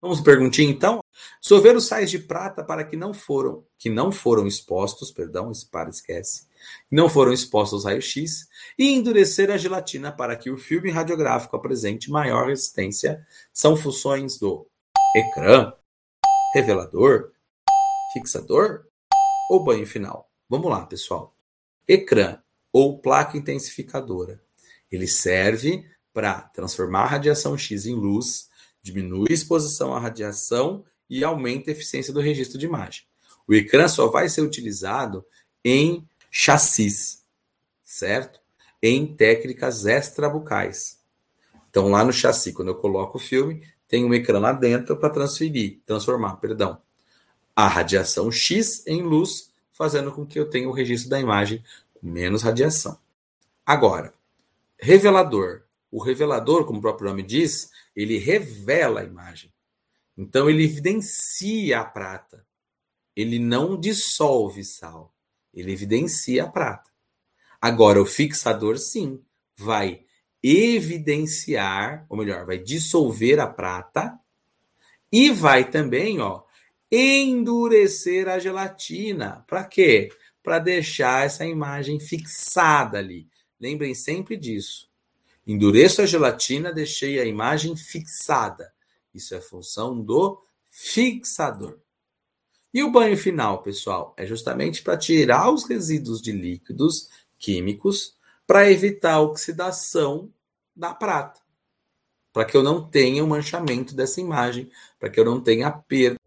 Vamos perguntinha então? Dissolver os sais de prata para que não foram, que não foram expostos, perdão, esse para esquece, não foram expostos ao raio-x e endurecer a gelatina para que o filme radiográfico apresente maior resistência são funções do ecrã, revelador, fixador ou banho final. Vamos lá, pessoal. Ecrã ou placa intensificadora. Ele serve para transformar a radiação X em luz, diminuir a exposição à radiação e aumenta a eficiência do registro de imagem. O ecrã só vai ser utilizado em chassis, certo? Em técnicas extrabucais. Então, lá no chassi, quando eu coloco o filme, tem um ecrã lá dentro para transferir, transformar, perdão, a radiação X em luz, fazendo com que eu tenha o registro da imagem com menos radiação. Agora, revelador. O revelador, como o próprio nome diz, ele revela a imagem. Então ele evidencia a prata. Ele não dissolve sal. Ele evidencia a prata. Agora, o fixador, sim, vai evidenciar, ou melhor, vai dissolver a prata e vai também, ó, endurecer a gelatina. Para quê? Para deixar essa imagem fixada ali. Lembrem sempre disso. Endureço a gelatina, deixei a imagem fixada. Isso é função do fixador. E o banho final, pessoal, é justamente para tirar os resíduos de líquidos químicos para evitar a oxidação da prata. Para que eu não tenha o um manchamento dessa imagem, para que eu não tenha perda